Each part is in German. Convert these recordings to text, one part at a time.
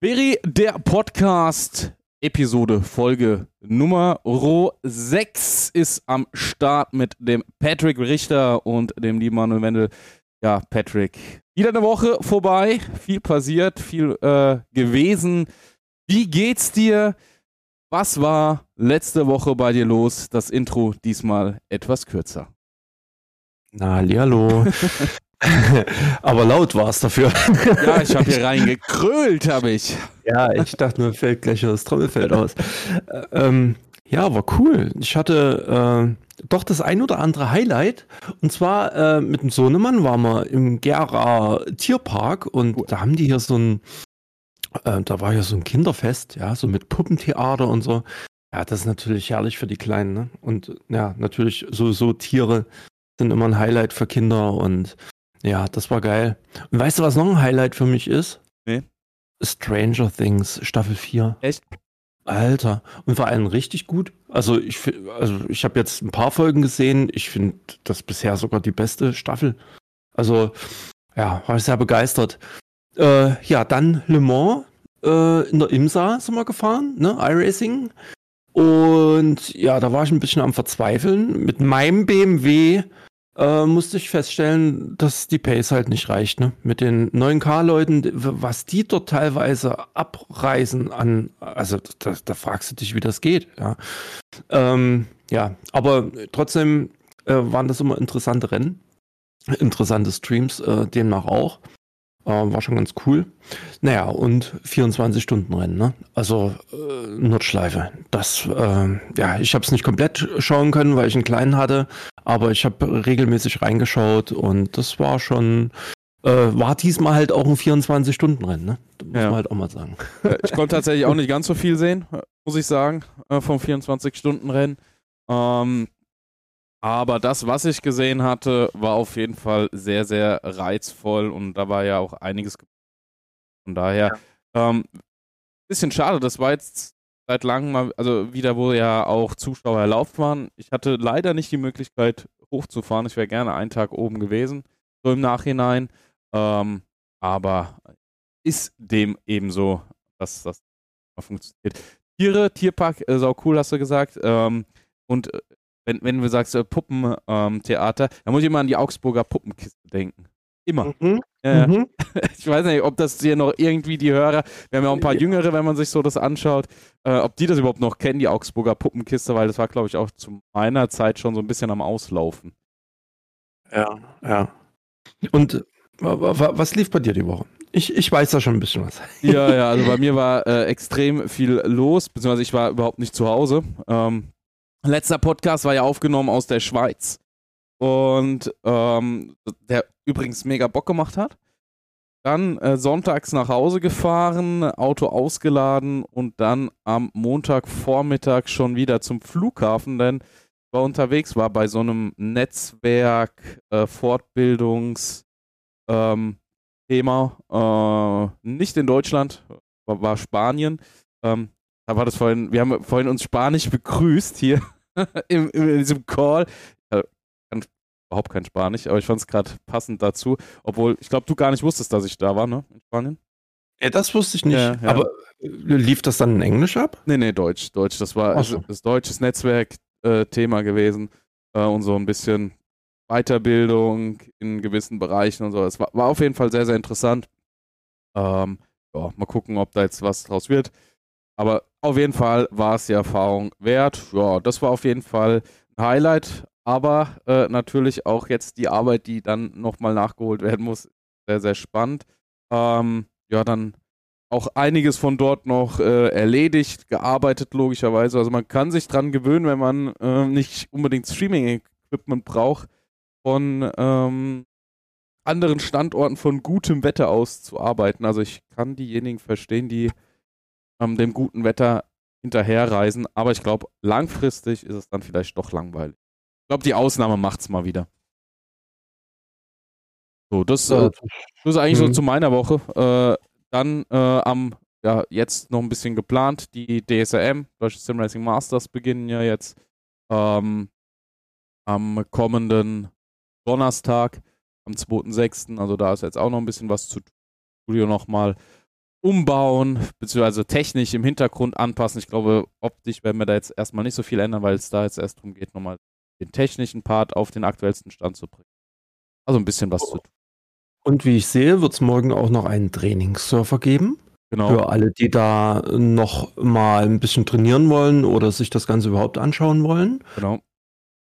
Beri, der Podcast, Episode, Folge Nummer 6 ist am Start mit dem Patrick Richter und dem lieben Manuel Wendel. Ja, Patrick, wieder eine Woche vorbei, viel passiert, viel äh, gewesen. Wie geht's dir? Was war letzte Woche bei dir los? Das Intro diesmal etwas kürzer. Na, hallo. Aber laut war es dafür. ja, ich habe hier reingekrölt, habe ich. Ja, ich dachte mir, fällt gleich das Trommelfeld aus. ähm, ja, war cool. Ich hatte äh, doch das ein oder andere Highlight. Und zwar äh, mit dem Sohnemann waren wir im Gera Tierpark und cool. da haben die hier so ein, äh, da war ja so ein Kinderfest, ja, so mit Puppentheater und so. Ja, das ist natürlich herrlich für die Kleinen, ne? Und ja, natürlich sowieso Tiere sind immer ein Highlight für Kinder und ja, das war geil. Und weißt du, was noch ein Highlight für mich ist? Nee. Stranger Things, Staffel 4. Echt? Alter. Und vor allem richtig gut. Also ich, also ich habe jetzt ein paar Folgen gesehen. Ich finde das bisher sogar die beste Staffel. Also, ja, war ich sehr begeistert. Äh, ja, dann Le Mans äh, in der IMSA sind wir gefahren, ne? iRacing. Und ja, da war ich ein bisschen am Verzweifeln. Mit meinem BMW äh, musste ich feststellen, dass die Pace halt nicht reicht. Ne? Mit den 9K-Leuten, was die dort teilweise abreisen an, also da, da fragst du dich, wie das geht. Ja, ähm, ja aber trotzdem äh, waren das immer interessante Rennen, interessante Streams, äh, demnach auch. Äh, war schon ganz cool. Naja, und 24-Stunden-Rennen, ne? Also äh, Nordschleife. Das, äh, ja, ich habe es nicht komplett schauen können, weil ich einen kleinen hatte, aber ich habe regelmäßig reingeschaut und das war schon, äh, war diesmal halt auch ein 24-Stunden-Rennen, ne? Muss ja. man halt auch mal sagen. Ich konnte tatsächlich auch nicht ganz so viel sehen, muss ich sagen, äh, vom 24-Stunden-Rennen. Ähm, aber das, was ich gesehen hatte, war auf jeden Fall sehr, sehr reizvoll und da war ja auch einiges. Von daher, ja. ähm, bisschen schade, das war jetzt seit langem mal, also wieder, wo ja auch Zuschauer erlaubt waren. Ich hatte leider nicht die Möglichkeit, hochzufahren. Ich wäre gerne einen Tag oben gewesen, so im Nachhinein. Ähm, aber ist dem ebenso, dass das funktioniert. Tiere, Tierpark, äh, sau cool, hast du gesagt. Ähm, und äh, wenn, wenn du sagst äh, Puppentheater, ähm, dann muss ich immer an die Augsburger Puppenkiste denken. Immer. Mhm. Äh, mhm. Ich weiß nicht, ob das hier noch irgendwie die Hörer, wir haben ja auch ein paar Jüngere, wenn man sich so das anschaut, äh, ob die das überhaupt noch kennen, die Augsburger Puppenkiste, weil das war, glaube ich, auch zu meiner Zeit schon so ein bisschen am Auslaufen. Ja, ja. Und was lief bei dir die Woche? Ich, ich weiß da schon ein bisschen was. Ja, ja, also bei mir war äh, extrem viel los, beziehungsweise ich war überhaupt nicht zu Hause. Ähm, Letzter Podcast war ja aufgenommen aus der Schweiz. Und ähm, der übrigens mega Bock gemacht hat. Dann äh, sonntags nach Hause gefahren, Auto ausgeladen und dann am Montagvormittag schon wieder zum Flughafen, denn ich war unterwegs, war bei so einem Netzwerk, äh, Fortbildungs, ähm, äh, nicht in Deutschland, war, war Spanien. Ähm, da war das vorhin, wir haben vorhin uns Spanisch begrüßt hier in, in diesem Call. Kann überhaupt kein Spanisch, aber ich fand es gerade passend dazu. Obwohl, ich glaube, du gar nicht wusstest, dass ich da war, ne? In Spanien. Ja, das wusste ich nicht. Ja, ja. Aber äh, lief das dann in Englisch ab? Nee, nee, Deutsch. Deutsch. Das war so. das deutsches Netzwerk-Thema äh, gewesen äh, und so ein bisschen Weiterbildung in gewissen Bereichen und so. Es war, war auf jeden Fall sehr, sehr interessant. Ähm, ja, mal gucken, ob da jetzt was draus wird. Aber auf jeden Fall war es die Erfahrung wert. Ja, das war auf jeden Fall ein Highlight. Aber äh, natürlich auch jetzt die Arbeit, die dann nochmal nachgeholt werden muss, sehr, sehr spannend. Ähm, ja, dann auch einiges von dort noch äh, erledigt, gearbeitet logischerweise. Also man kann sich dran gewöhnen, wenn man äh, nicht unbedingt Streaming-Equipment braucht, von ähm, anderen Standorten von gutem Wetter aus zu arbeiten. Also ich kann diejenigen verstehen, die ähm, dem guten Wetter hinterherreisen. Aber ich glaube, langfristig ist es dann vielleicht doch langweilig. Ich glaube, die Ausnahme macht es mal wieder. So, das, äh, das ist eigentlich mhm. so zu meiner Woche. Äh, dann äh, am, ja, jetzt noch ein bisschen geplant, die DSRM, Deutsche Sim Racing Masters, beginnen ja jetzt ähm, am kommenden Donnerstag, am 2.6. Also da ist jetzt auch noch ein bisschen was zu tun. Studio nochmal umbauen, beziehungsweise technisch im Hintergrund anpassen. Ich glaube, optisch werden wir da jetzt erstmal nicht so viel ändern, weil es da jetzt erst darum geht, nochmal den technischen Part auf den aktuellsten Stand zu bringen. Also ein bisschen was oh. zu tun. Und wie ich sehe, wird es morgen auch noch einen Trainingssurfer geben. Genau. Für alle, die da noch mal ein bisschen trainieren wollen oder sich das Ganze überhaupt anschauen wollen. Genau.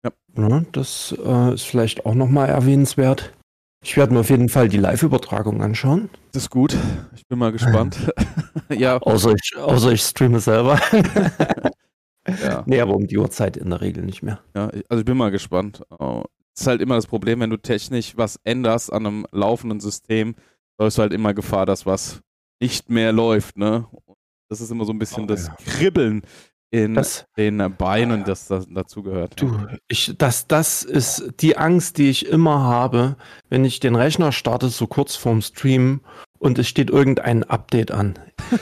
Ja. ja das äh, ist vielleicht auch noch mal erwähnenswert. Ich werde mir auf jeden Fall die Live-Übertragung anschauen. Das ist gut. Ich bin mal gespannt. ja. Außer ich, außer ich streame selber. ja. Nee, aber um die Uhrzeit in der Regel nicht mehr. Ja, also ich bin mal gespannt. Oh, ist halt immer das Problem, wenn du technisch was änderst an einem laufenden System, läufst du halt immer Gefahr, dass was nicht mehr läuft, ne? Das ist immer so ein bisschen oh, das ja. Kribbeln in das, den Beinen, das, das dazugehört. Du, ich, das, das ist die Angst, die ich immer habe, wenn ich den Rechner starte, so kurz vorm Stream und es steht irgendein Update an.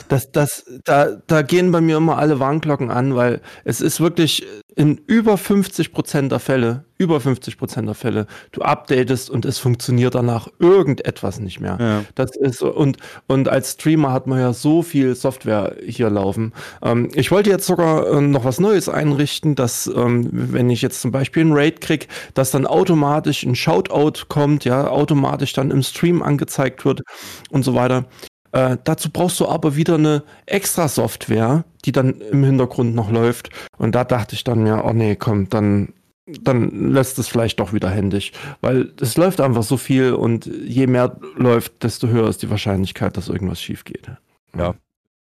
Das, das, da, da gehen bei mir immer alle Warnglocken an, weil es ist wirklich in über 50 Prozent der Fälle, über 50 Prozent der Fälle, du updatest und es funktioniert danach irgendetwas nicht mehr. Ja. Das ist und und als Streamer hat man ja so viel Software hier laufen. Ähm, ich wollte jetzt sogar äh, noch was Neues einrichten, dass ähm, wenn ich jetzt zum Beispiel einen Raid krieg, dass dann automatisch ein Shoutout kommt, ja, automatisch dann im Stream angezeigt wird und so weiter. Äh, dazu brauchst du aber wieder eine extra Software, die dann im Hintergrund noch läuft. Und da dachte ich dann mir, oh nee, komm, dann, dann lässt es vielleicht doch wieder händisch. Weil es läuft einfach so viel und je mehr läuft, desto höher ist die Wahrscheinlichkeit, dass irgendwas schief geht. Ja,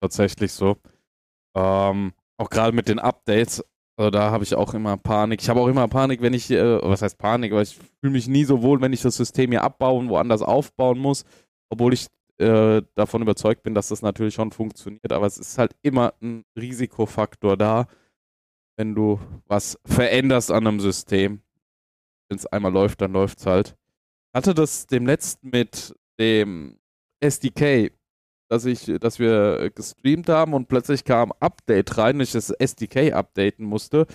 tatsächlich so. Ähm, auch gerade mit den Updates, also da habe ich auch immer Panik. Ich habe auch immer Panik, wenn ich, äh, was heißt Panik, aber ich fühle mich nie so wohl, wenn ich das System hier abbauen, woanders aufbauen muss, obwohl ich äh, davon überzeugt bin, dass das natürlich schon funktioniert, aber es ist halt immer ein Risikofaktor da, wenn du was veränderst an einem System. Wenn es einmal läuft, dann läuft es halt. Hatte das dem letzten mit dem SDK, dass ich, dass wir gestreamt haben und plötzlich kam Update rein, ich das SDK updaten musste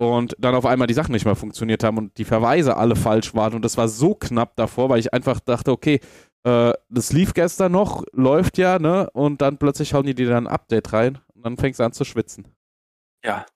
und dann auf einmal die Sachen nicht mehr funktioniert haben und die Verweise alle falsch waren und das war so knapp davor, weil ich einfach dachte, okay, äh, das lief gestern noch, läuft ja, ne? Und dann plötzlich hauen die dir dann ein Update rein und dann fängst du an zu schwitzen. Ja.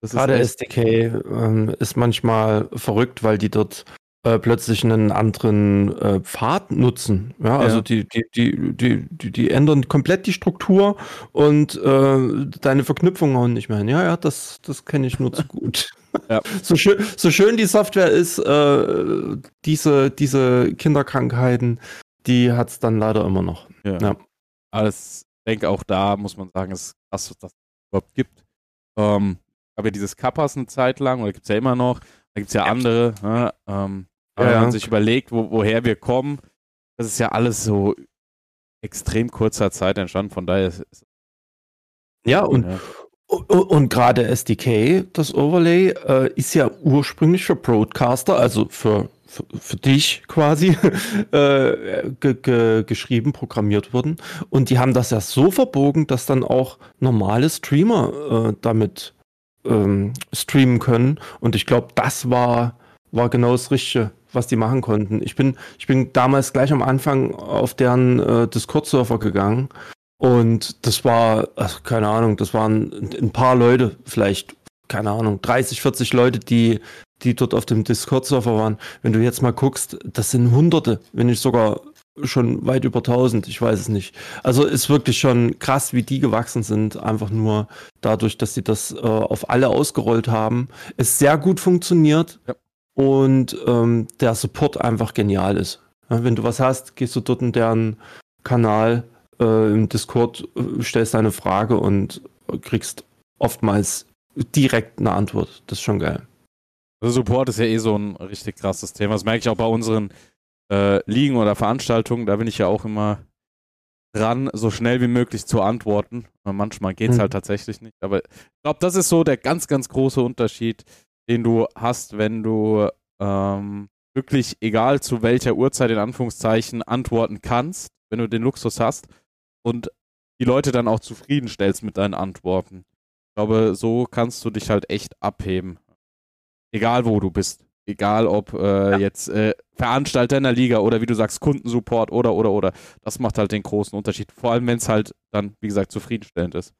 Das Gerade SDK ähm, ist manchmal verrückt, weil die dort äh, plötzlich einen anderen äh, Pfad nutzen. Ja, also ja. Die, die, die, die, die, die ändern komplett die Struktur und äh, deine Verknüpfungen hauen nicht mehr hin. Ja, ja, das, das kenne ich nur zu gut. Ja. So, schön, so schön die Software ist, äh, diese, diese Kinderkrankheiten, die hat es dann leider immer noch. Ja. ja. Alles, ich denke auch da muss man sagen, ist krass, was das überhaupt gibt. Ähm, aber dieses Kappas eine Zeit lang, oder gibt es ja immer noch, da gibt es ja, ja, andere, ne? ähm, ja, wenn man sich überlegt, wo, woher wir kommen, das ist ja alles so extrem kurzer Zeit entstanden, von daher ist ja, und, ja. Und gerade SDK, das Overlay, äh, ist ja ursprünglich für Broadcaster, also für, für, für dich quasi, äh, ge, ge, geschrieben, programmiert worden. Und die haben das ja so verbogen, dass dann auch normale Streamer äh, damit ähm, streamen können. Und ich glaube, das war, war genau das Richtige, was die machen konnten. Ich bin, ich bin damals gleich am Anfang auf deren äh, Discord-Server gegangen und das war, ach, keine Ahnung, das waren ein paar Leute, vielleicht, keine Ahnung, 30, 40 Leute, die, die dort auf dem Discord-Server waren. Wenn du jetzt mal guckst, das sind Hunderte, wenn nicht sogar schon weit über 1000, ich weiß es nicht. Also ist wirklich schon krass, wie die gewachsen sind, einfach nur dadurch, dass sie das äh, auf alle ausgerollt haben. Es sehr gut funktioniert ja. und ähm, der Support einfach genial ist. Ja, wenn du was hast, gehst du dort in deren Kanal äh, im Discord, äh, stellst deine Frage und kriegst oftmals direkt eine Antwort. Das ist schon geil. Also Support ist ja eh so ein richtig krasses Thema. Das merke ich auch bei unseren äh, Ligen oder Veranstaltungen. Da bin ich ja auch immer dran, so schnell wie möglich zu antworten. Manchmal geht es mhm. halt tatsächlich nicht. Aber ich glaube, das ist so der ganz, ganz große Unterschied, den du hast, wenn du ähm, wirklich, egal zu welcher Uhrzeit in Anführungszeichen, antworten kannst, wenn du den Luxus hast und die Leute dann auch zufriedenstellst mit deinen Antworten. Ich glaube, so kannst du dich halt echt abheben. Egal wo du bist. Egal ob äh, ja. jetzt äh, Veranstalter in der Liga oder wie du sagst, Kundensupport oder oder oder. Das macht halt den großen Unterschied. Vor allem, wenn es halt dann, wie gesagt, zufriedenstellend ist.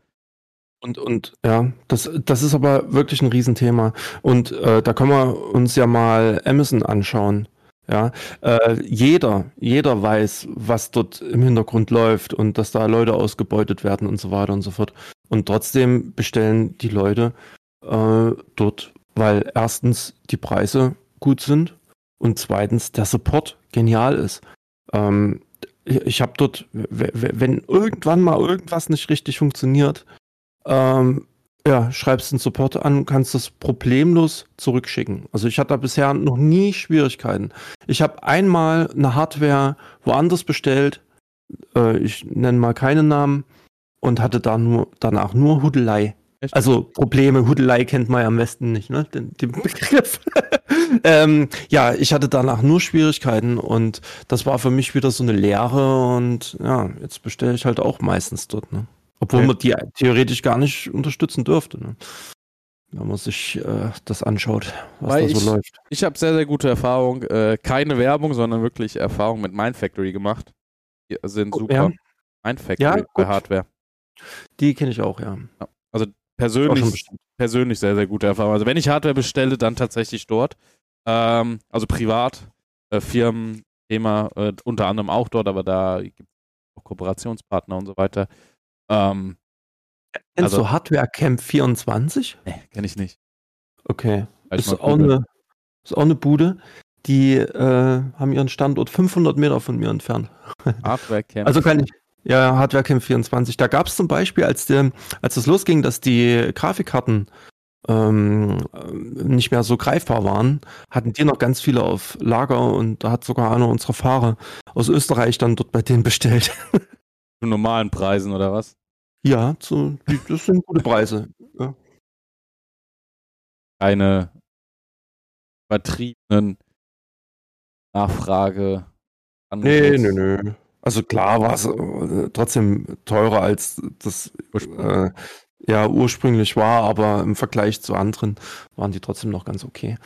Und, und ja, das, das ist aber wirklich ein Riesenthema. Und äh, da können wir uns ja mal Amazon anschauen. Ja, äh, jeder, jeder weiß, was dort im Hintergrund läuft und dass da Leute ausgebeutet werden und so weiter und so fort. Und trotzdem bestellen die Leute äh, dort, weil erstens die Preise gut sind und zweitens der Support genial ist. Ähm, ich, ich habe dort, wenn irgendwann mal irgendwas nicht richtig funktioniert, ähm, ja, schreibst den Support an, kannst das problemlos zurückschicken. Also ich hatte da bisher noch nie Schwierigkeiten. Ich habe einmal eine Hardware woanders bestellt, äh, ich nenne mal keinen Namen, und hatte da nur, danach nur Hudelei. Echt? Also Probleme, Hudelei kennt man ja am besten nicht, ne? Den, den Begriff. ähm, ja, ich hatte danach nur Schwierigkeiten und das war für mich wieder so eine Lehre und ja, jetzt bestelle ich halt auch meistens dort, ne? Obwohl man die theoretisch gar nicht unterstützen dürfte. Ne? Wenn man sich äh, das anschaut, was Weil da so ich, läuft. Ich habe sehr, sehr gute Erfahrung. Äh, keine Werbung, sondern wirklich Erfahrung mit Mindfactory gemacht. Die sind super. Ja. Mindfactory ja, bei Hardware. Die kenne ich auch, ja. ja. Also persönlich, persönlich sehr, sehr gute Erfahrung. Also wenn ich Hardware bestelle, dann tatsächlich dort. Ähm, also privat, äh, Firmen, Thema äh, unter anderem auch dort, aber da gibt es auch Kooperationspartner und so weiter. Ähm, Kennst also, du Hardware Camp 24? Nee, kenne ich nicht. Okay. Ist auch, eine, ist auch eine Bude. Die äh, haben ihren Standort 500 Meter von mir entfernt. Hardware Camp. Also kann ich. Ja, Hardware Camp 24. Da gab es zum Beispiel, als, der, als es losging, dass die Grafikkarten ähm, nicht mehr so greifbar waren, hatten die noch ganz viele auf Lager und da hat sogar einer unserer Fahrer aus Österreich dann dort bei denen bestellt. Zu normalen Preisen oder was? Ja, zu, das sind gute Preise. Ja. Keine übertriebenen Nachfrage. Nee, nee, nee. Also klar war es äh, trotzdem teurer als das äh, ja ursprünglich war, aber im Vergleich zu anderen waren die trotzdem noch ganz okay.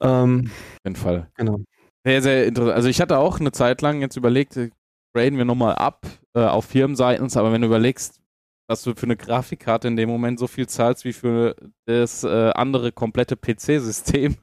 Ähm, Auf jeden Fall. Genau. Sehr, sehr interessant. Also ich hatte auch eine Zeit lang jetzt überlegt, graden wir nochmal ab äh, auf Firmenseiten, aber wenn du überlegst, dass du für eine Grafikkarte in dem Moment so viel zahlst wie für das äh, andere komplette PC-System,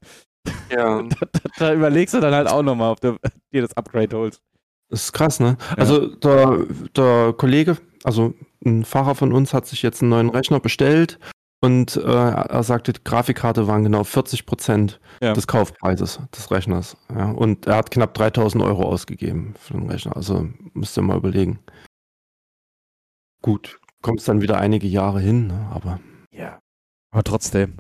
ja. da, da, da, überlegst du dann halt auch nochmal, ob du dir das Upgrade holst. Das ist krass, ne? Ja. Also der, der Kollege, also ein Fahrer von uns hat sich jetzt einen neuen Rechner bestellt und äh, er sagte, die Grafikkarte waren genau 40 Prozent ja. des Kaufpreises des Rechners. Ja. Und er hat knapp 3000 Euro ausgegeben für den Rechner. Also müsst ihr mal überlegen. Gut, kommt es dann wieder einige Jahre hin, ne? aber. Ja. Aber trotzdem.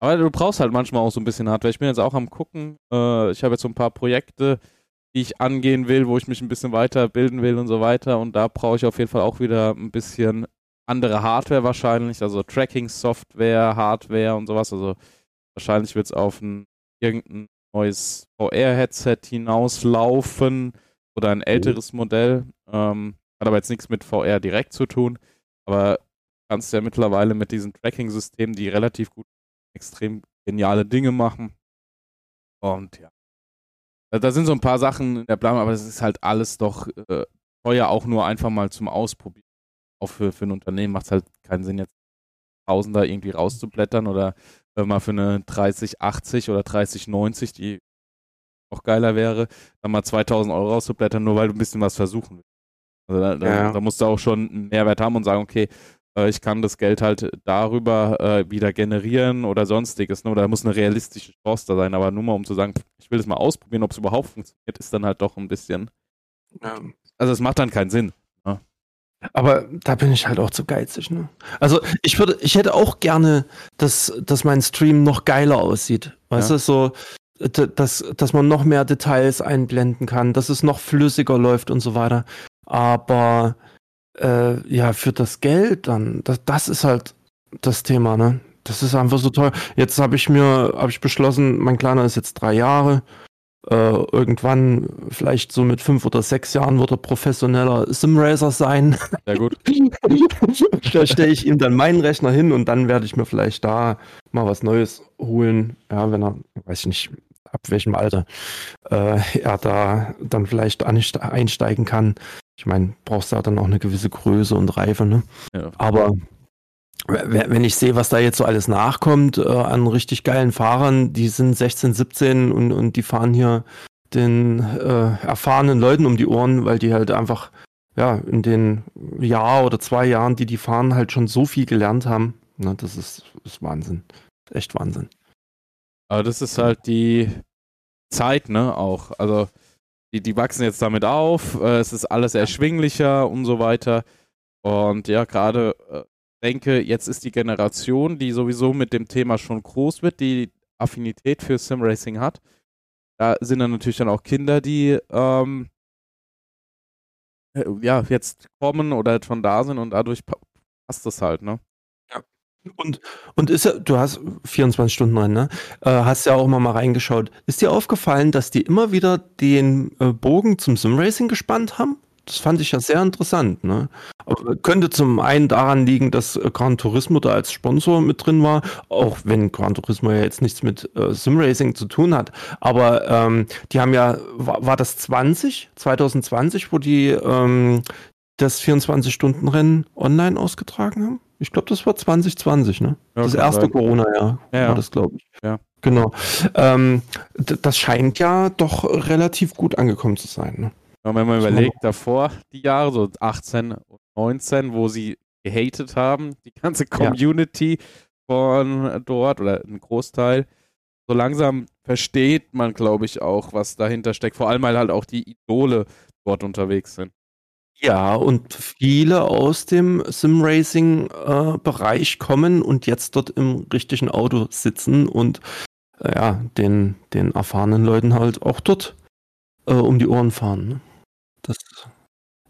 Aber du brauchst halt manchmal auch so ein bisschen Hardware. Ich bin jetzt auch am gucken. Äh, ich habe jetzt so ein paar Projekte, die ich angehen will, wo ich mich ein bisschen weiterbilden will und so weiter. Und da brauche ich auf jeden Fall auch wieder ein bisschen andere Hardware wahrscheinlich, also Tracking-Software, Hardware und sowas. Also wahrscheinlich wird es auf ein irgendein neues VR-Headset hinauslaufen oder ein älteres Modell. Ähm, hat aber jetzt nichts mit VR direkt zu tun. Aber kannst ja mittlerweile mit diesen Tracking-Systemen, die relativ gut, extrem geniale Dinge machen. Und ja. Da sind so ein paar Sachen in der Planung, aber es ist halt alles doch äh, teuer, auch nur einfach mal zum Ausprobieren auch für, für ein Unternehmen macht es halt keinen Sinn, jetzt Tausender irgendwie rauszublättern oder wenn man für eine 3080 oder 3090, die noch geiler wäre, dann mal 2000 Euro rauszublättern, nur weil du ein bisschen was versuchen willst. Also da, da, ja. da musst du auch schon einen Mehrwert haben und sagen, okay, äh, ich kann das Geld halt darüber äh, wieder generieren oder sonstiges. Ne? Oder da muss eine realistische Chance da sein. Aber nur mal um zu sagen, ich will das mal ausprobieren, ob es überhaupt funktioniert, ist dann halt doch ein bisschen. Ja. Also es macht dann keinen Sinn. Aber da bin ich halt auch zu geizig, ne? Also ich würde, ich hätte auch gerne, dass, dass mein Stream noch geiler aussieht. Weißt ja. du, so, dass, dass man noch mehr Details einblenden kann, dass es noch flüssiger läuft und so weiter. Aber äh, ja, für das Geld dann, das, das ist halt das Thema, ne? Das ist einfach so toll. Jetzt habe ich mir, habe ich beschlossen, mein Kleiner ist jetzt drei Jahre äh, irgendwann, vielleicht so mit fünf oder sechs Jahren, wird er professioneller Simracer sein. Sehr gut. da stelle ich ihm dann meinen Rechner hin und dann werde ich mir vielleicht da mal was Neues holen. Ja, wenn er, weiß ich nicht, ab welchem Alter äh, er da dann vielleicht einsteigen kann. Ich meine, brauchst du ja dann auch eine gewisse Größe und Reife, ne? Ja. Aber wenn ich sehe, was da jetzt so alles nachkommt äh, an richtig geilen Fahrern, die sind 16, 17 und, und die fahren hier den äh, erfahrenen Leuten um die Ohren, weil die halt einfach ja in den Jahr oder zwei Jahren, die die fahren, halt schon so viel gelernt haben. Ne, das ist, ist Wahnsinn. Echt Wahnsinn. Aber das ist halt die Zeit, ne, auch. Also die, die wachsen jetzt damit auf, äh, es ist alles erschwinglicher und so weiter. Und ja, gerade äh, denke, jetzt ist die Generation, die sowieso mit dem Thema schon groß wird, die Affinität für Simracing hat. Da sind dann natürlich dann auch Kinder, die ähm, äh, ja jetzt kommen oder schon da sind und dadurch passt das halt, ne? Ja. Und, und ist du hast 24 Stunden rein, ne? Äh, hast ja auch mal, mal reingeschaut. Ist dir aufgefallen, dass die immer wieder den äh, Bogen zum Simracing gespannt haben? Das fand ich ja sehr interessant. Ne? Aber könnte zum einen daran liegen, dass äh, Gran Turismo da als Sponsor mit drin war, auch wenn Gran Turismo ja jetzt nichts mit äh, Simracing zu tun hat. Aber ähm, die haben ja, war, war, das 20, 2020, wo die ähm, das 24-Stunden-Rennen online ausgetragen haben? Ich glaube, das war 2020, ne? Ja, das erste Corona-Jahr ja, war das, glaube ich. Ja. Genau. Ähm, das scheint ja doch relativ gut angekommen zu sein. Ne? Wenn man überlegt, davor die Jahre, so 18 und 19, wo sie gehatet haben, die ganze Community ja. von dort oder ein Großteil, so langsam versteht man, glaube ich, auch, was dahinter steckt. Vor allem, weil halt auch die Idole dort unterwegs sind. Ja, und viele aus dem Sim-Racing-Bereich äh, kommen und jetzt dort im richtigen Auto sitzen und äh, ja, den, den erfahrenen Leuten halt auch dort äh, um die Ohren fahren. Ne? Das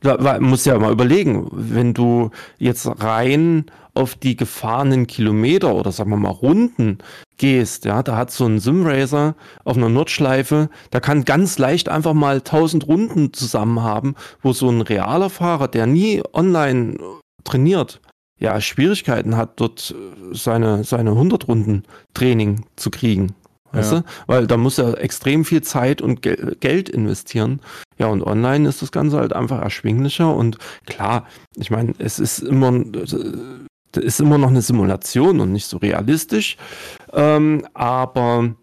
man muss ja mal überlegen, wenn du jetzt rein auf die gefahrenen Kilometer oder sagen wir mal Runden gehst, ja, da hat so ein Simracer auf einer Nordschleife, da kann ganz leicht einfach mal 1000 Runden zusammen haben, wo so ein realer Fahrer, der nie online trainiert, ja, Schwierigkeiten hat, dort seine, seine 100 Runden Training zu kriegen. Weißt ja. du? Weil da muss er extrem viel Zeit und Gel Geld investieren. Ja, und online ist das Ganze halt einfach erschwinglicher und klar, ich meine, es ist immer, ist immer noch eine Simulation und nicht so realistisch. Ähm, aber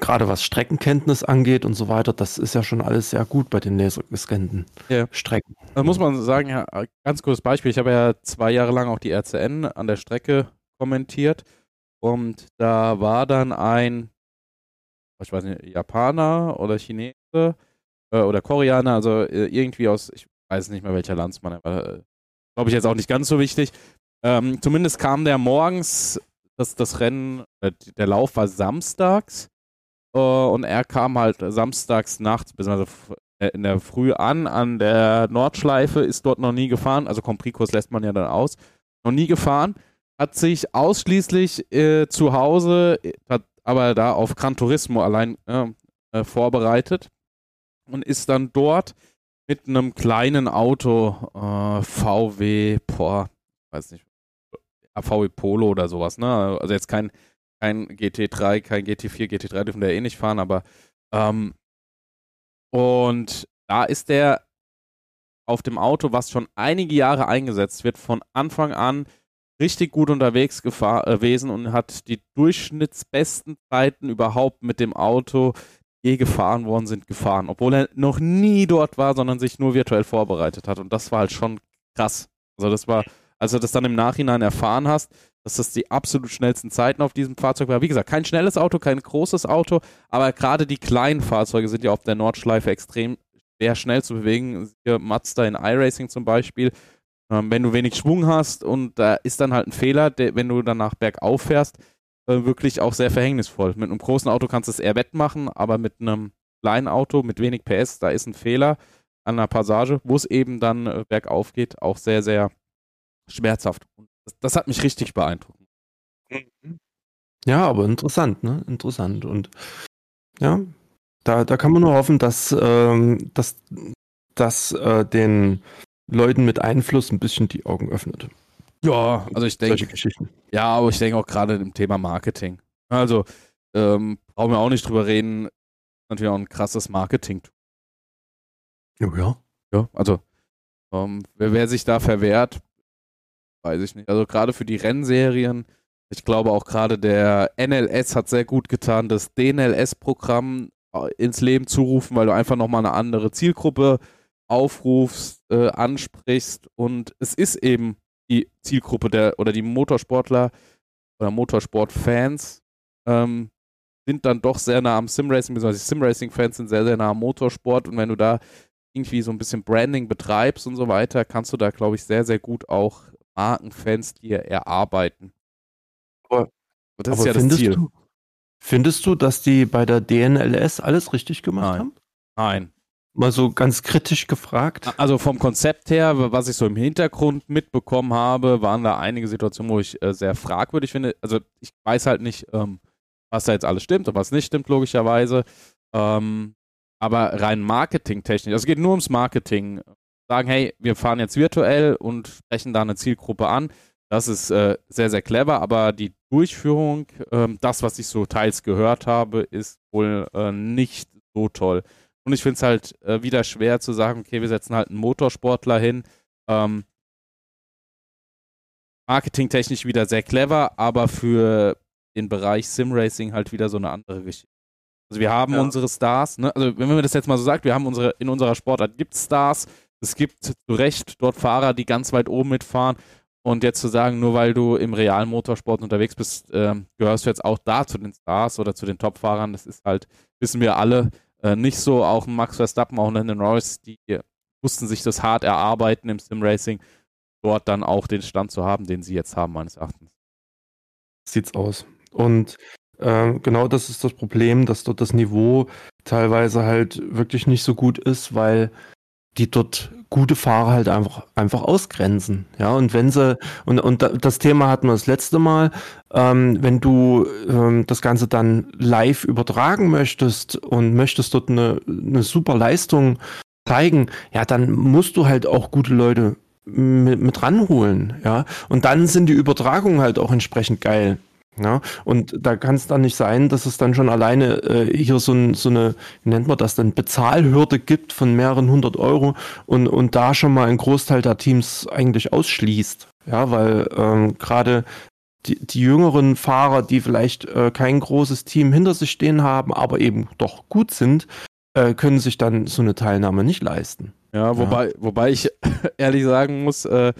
gerade was Streckenkenntnis angeht und so weiter, das ist ja schon alles sehr gut bei den lasergescannten ja. Strecken. Da muss man sagen, ja, ganz kurzes Beispiel. Ich habe ja zwei Jahre lang auch die RCN an der Strecke kommentiert und da war dann ein ich weiß nicht, Japaner oder Chinese äh, oder Koreaner, also äh, irgendwie aus, ich weiß nicht mehr welcher Landsmann, aber äh, glaube ich jetzt auch nicht ganz so wichtig. Ähm, zumindest kam der morgens, das, das Rennen, äh, der Lauf war samstags äh, und er kam halt samstags nachts, beziehungsweise äh, in der Früh an, an der Nordschleife, ist dort noch nie gefahren, also Comprikurs lässt man ja dann aus, noch nie gefahren, hat sich ausschließlich zu Hause, hat aber da auf Gran Turismo allein äh, vorbereitet und ist dann dort mit einem kleinen Auto äh, VW, boah, weiß nicht, VW Polo oder sowas, ne? Also jetzt kein, kein GT3, kein GT4, GT3 dürfen der eh nicht fahren, aber ähm, und da ist der auf dem Auto, was schon einige Jahre eingesetzt wird, von Anfang an richtig gut unterwegs äh, gewesen und hat die durchschnittsbesten Zeiten überhaupt mit dem Auto, je gefahren worden sind, gefahren. Obwohl er noch nie dort war, sondern sich nur virtuell vorbereitet hat. Und das war halt schon krass. Also das war, als du das dann im Nachhinein erfahren hast, dass das die absolut schnellsten Zeiten auf diesem Fahrzeug war. Wie gesagt, kein schnelles Auto, kein großes Auto, aber gerade die kleinen Fahrzeuge sind ja auf der Nordschleife extrem schwer schnell zu bewegen. Hier Mazda in iRacing zum Beispiel, ähm, wenn du wenig Schwung hast und da ist dann halt ein Fehler, der, wenn du danach bergauf fährst, äh, wirklich auch sehr verhängnisvoll. Mit einem großen Auto kannst du es eher wettmachen, aber mit einem kleinen Auto mit wenig PS, da ist ein Fehler an einer Passage, wo es eben dann äh, bergauf geht, auch sehr, sehr schmerzhaft. Das, das, hat mich richtig beeindruckt. Ja, aber interessant, ne? Interessant. Und ja, Da, da kann man nur hoffen, dass, ähm, dass, dass äh, den Leuten mit Einfluss ein bisschen die Augen öffnet. Ja, also ich denke. Geschichten. Ja, aber ich denke auch gerade im Thema Marketing. Also, ähm, brauchen wir auch nicht drüber reden. Natürlich auch ein krasses Marketing. Ja, ja. Ja, also, ähm, wer, wer sich da verwehrt, weiß ich nicht. Also, gerade für die Rennserien, ich glaube auch gerade der NLS hat sehr gut getan, das DNLS-Programm äh, ins Leben zu rufen, weil du einfach nochmal eine andere Zielgruppe aufrufst, äh, ansprichst und es ist eben die Zielgruppe der oder die Motorsportler oder Motorsportfans ähm, sind dann doch sehr nah am Simracing, beziehungsweise Simracing-Fans sind sehr, sehr nah am Motorsport und wenn du da irgendwie so ein bisschen Branding betreibst und so weiter, kannst du da, glaube ich, sehr, sehr gut auch Markenfans dir erarbeiten. Aber, das ist ja das Ziel. Du, findest du, dass die bei der DNLS alles richtig gemacht Nein. haben? Nein. Mal so ganz kritisch gefragt. Also vom Konzept her, was ich so im Hintergrund mitbekommen habe, waren da einige Situationen, wo ich äh, sehr fragwürdig finde. Also ich weiß halt nicht, ähm, was da jetzt alles stimmt und was nicht stimmt, logischerweise. Ähm, aber rein marketingtechnisch, also es geht nur ums Marketing. Sagen, hey, wir fahren jetzt virtuell und sprechen da eine Zielgruppe an. Das ist äh, sehr, sehr clever, aber die Durchführung, ähm, das, was ich so teils gehört habe, ist wohl äh, nicht so toll. Und ich finde es halt äh, wieder schwer zu sagen, okay, wir setzen halt einen Motorsportler hin. Ähm, marketingtechnisch wieder sehr clever, aber für den Bereich Simracing halt wieder so eine andere Geschichte. Also wir haben ja. unsere Stars, ne? also wenn man das jetzt mal so sagt, wir haben unsere, in unserer Sportart gibt es Stars, es gibt zu Recht dort Fahrer, die ganz weit oben mitfahren und jetzt zu sagen, nur weil du im realen Motorsport unterwegs bist, äh, gehörst du jetzt auch da zu den Stars oder zu den Top-Fahrern, das ist halt, wissen wir alle, äh, nicht so. Auch Max Verstappen, auch Landon Norris, die mussten sich das hart erarbeiten im Sim-Racing, dort dann auch den Stand zu haben, den sie jetzt haben, meines Erachtens. Sieht's aus. Und äh, genau das ist das Problem, dass dort das Niveau teilweise halt wirklich nicht so gut ist, weil die dort gute Fahrer halt einfach, einfach ausgrenzen. Ja, und wenn sie, und, und das Thema hatten wir das letzte Mal, ähm, wenn du ähm, das Ganze dann live übertragen möchtest und möchtest dort eine, eine super Leistung zeigen, ja, dann musst du halt auch gute Leute mit, mit ranholen, ja. Und dann sind die Übertragungen halt auch entsprechend geil. Ja, und da kann es dann nicht sein, dass es dann schon alleine äh, hier so, ein, so eine, wie nennt man das, dann Bezahlhürde gibt von mehreren hundert Euro und, und da schon mal ein Großteil der Teams eigentlich ausschließt. Ja, weil ähm, gerade die, die jüngeren Fahrer, die vielleicht äh, kein großes Team hinter sich stehen haben, aber eben doch gut sind, äh, können sich dann so eine Teilnahme nicht leisten. Ja, wobei, ja. wobei ich ehrlich sagen muss, äh,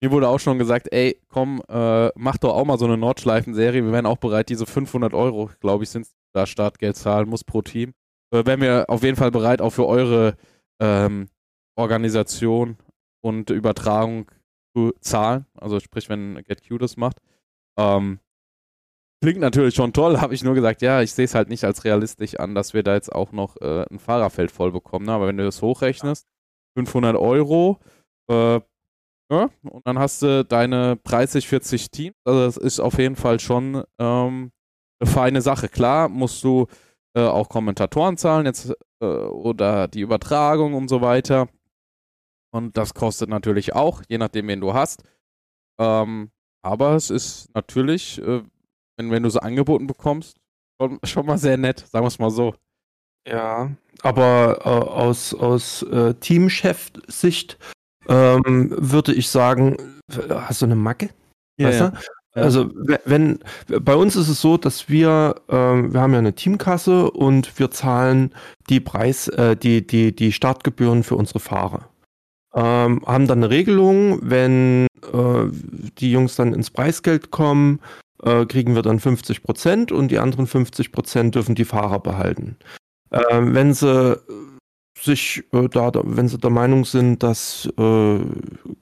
mir wurde auch schon gesagt, ey, komm, äh, mach doch auch mal so eine Nordschleifen-Serie. Wir wären auch bereit, diese 500 Euro, glaube ich, sind da Startgeld zahlen muss pro Team. Äh, wären wir auf jeden Fall bereit, auch für eure ähm, Organisation und Übertragung zu zahlen. Also sprich, wenn GetQ das macht. Ähm, klingt natürlich schon toll, habe ich nur gesagt, ja, ich sehe es halt nicht als realistisch an, dass wir da jetzt auch noch äh, ein Fahrerfeld voll bekommen. Ne? Aber wenn du das hochrechnest, 500 Euro, äh, ja, und dann hast du deine 30, 40 Teams. Also das ist auf jeden Fall schon ähm, eine feine Sache. Klar musst du äh, auch Kommentatoren zahlen jetzt äh, oder die Übertragung und so weiter. Und das kostet natürlich auch, je nachdem, wen du hast. Ähm, aber es ist natürlich, äh, wenn, wenn du so angeboten bekommst, schon, schon mal sehr nett, sagen wir es mal so. Ja, aber äh, aus, aus äh, Teamchef-Sicht ähm, würde ich sagen, hast du eine Macke? Ja, ja. Also wenn bei uns ist es so, dass wir ähm, wir haben ja eine Teamkasse und wir zahlen die Preis äh, die die die Startgebühren für unsere Fahrer. Ähm, haben dann eine Regelung, wenn äh, die Jungs dann ins Preisgeld kommen, äh, kriegen wir dann 50 Prozent und die anderen 50 Prozent dürfen die Fahrer behalten. Ähm, wenn sie sich äh, da, wenn sie der Meinung sind, dass, äh,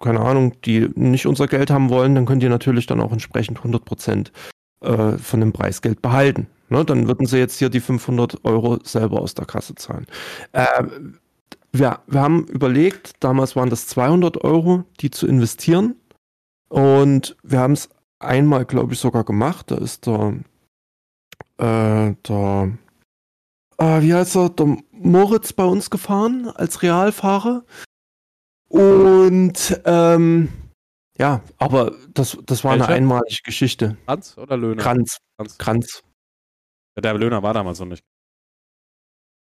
keine Ahnung, die nicht unser Geld haben wollen, dann können die natürlich dann auch entsprechend 100 Prozent äh, von dem Preisgeld behalten. Ne? Dann würden sie jetzt hier die 500 Euro selber aus der Kasse zahlen. Äh, wir, wir haben überlegt, damals waren das 200 Euro, die zu investieren. Und wir haben es einmal, glaube ich, sogar gemacht. Da ist der, äh, der äh, wie heißt er, der Moritz bei uns gefahren als Realfahrer. Und ähm, ja, aber das, das war Welcher? eine einmalige Geschichte. Kranz oder Löhner? Kranz, Kranz. Kranz. Ja, Der Löhner war damals noch nicht.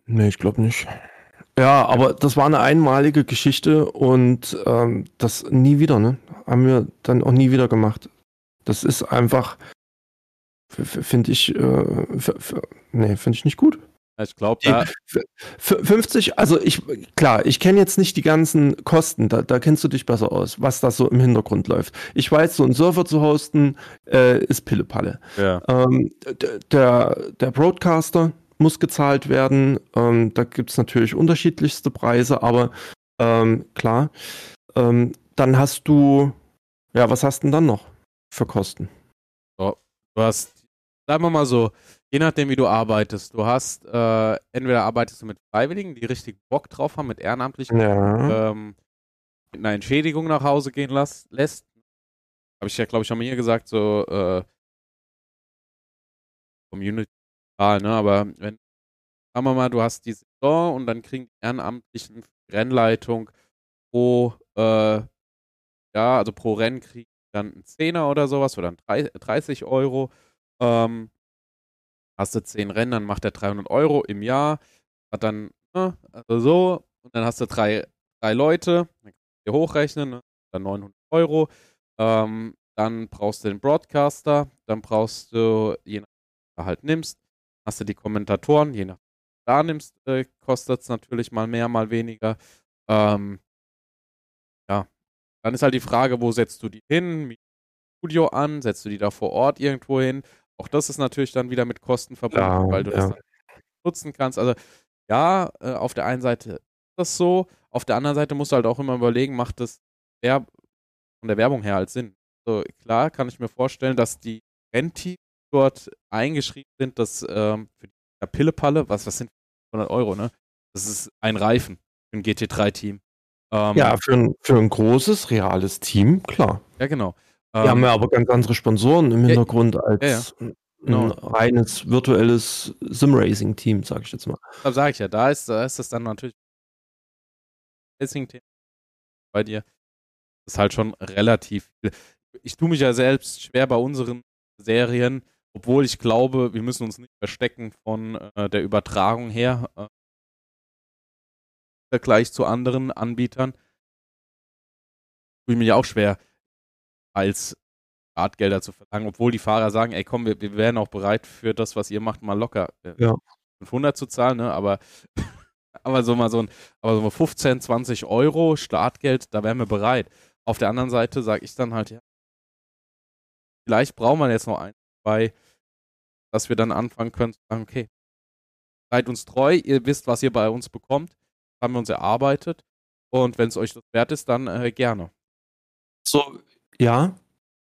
Nee, ich glaube nicht. Ja, aber das war eine einmalige Geschichte und ähm, das nie wieder, ne? Haben wir dann auch nie wieder gemacht. Das ist einfach, finde ich, äh, nee, finde ich nicht gut. Ich glaube, da, F- 50, also ich, klar, ich kenne jetzt nicht die ganzen Kosten, da, da kennst du dich besser aus, was da so im Hintergrund läuft. Ich weiß, so einen Server zu hosten äh, ist Pillepalle. ja. Ähm, der, der Broadcaster muss gezahlt werden. Ähm, da gibt es natürlich unterschiedlichste Preise, aber ähm, klar. Ähm, dann hast du, ja, was hast du denn dann noch für Kosten? Du hast, sagen wir mal so, je nachdem, wie du arbeitest, du hast, äh, entweder arbeitest du mit Freiwilligen, die richtig Bock drauf haben, mit Ehrenamtlichen, Ja. ähm, mit einer Entschädigung nach Hause gehen lass, lässt. Habe ich ja, glaube ich, schon mal hier gesagt, so äh, Community, ne? Aber wenn, sagen wir mal, du hast die Saison und dann kriegen die Ehrenamtlichen die Rennleitung pro, äh, ja, also pro Rennen kriegen dann einen Zehner oder sowas oder einen drei- 30 Euro. Ähm, hast du 10 Rennen, dann macht er 300 Euro im Jahr. Hat dann, ne, also so, und dann hast du drei, drei Leute, dann kannst du dir hochrechnen, ne, dann 900 Euro. Ähm, dann brauchst du den Broadcaster, dann brauchst du, je nachdem, was du halt nimmst, hast du die Kommentatoren, je nachdem, was du da nimmst, äh, kostet es natürlich mal mehr, mal weniger. Ähm, ja, dann ist halt die Frage, wo setzt du die hin? Ein Studio an? Setzt du die da vor Ort irgendwo hin? Auch das ist natürlich dann wieder mit Kosten verbunden, Ja, weil du das ja. dann nutzen kannst. Also ja, äh, auf der einen Seite ist das so, auf der anderen Seite musst du halt auch immer überlegen, macht das Werb von der Werbung her halt Sinn. So, klar kann ich mir vorstellen, dass die Rennteams dort eingeschrieben sind, dass ähm, für die Pillepalle, was, was sind 100 Euro, ne? Das ist ein Reifen für ein GT3-Team. Ähm, Ja, für ein, für ein großes, reales Team, klar. ja, genau. Die haben ja aber ganz andere Sponsoren im ja, Hintergrund als ja, ja. ein Genau. reines virtuelles Sim-Racing-Team, sag ich jetzt mal. Da sage ich ja, da ist, da ist das dann natürlich Racing-Thema bei dir. Das ist halt schon relativ viel. Ich tue mich ja selbst schwer bei unseren Serien, obwohl ich glaube, wir müssen uns nicht verstecken von äh, der Übertragung her. Äh, im Vergleich zu anderen Anbietern. Tue ich mich auch schwer, als Startgelder zu verlangen, obwohl die Fahrer sagen, ey komm, wir, wir wären auch bereit für das, was ihr macht, mal locker äh, Ja. 500 zu zahlen, ne? aber, aber so mal so ein, aber so mal 15, 20 Euro Startgeld, da wären wir bereit. Auf der anderen Seite sage ich dann halt, ja, vielleicht braucht man jetzt noch ein, zwei, dass wir dann anfangen können zu sagen, okay, seid uns treu, ihr wisst, was ihr bei uns bekommt, das haben wir uns erarbeitet und wenn es euch das wert ist, dann äh, gerne. So, ja.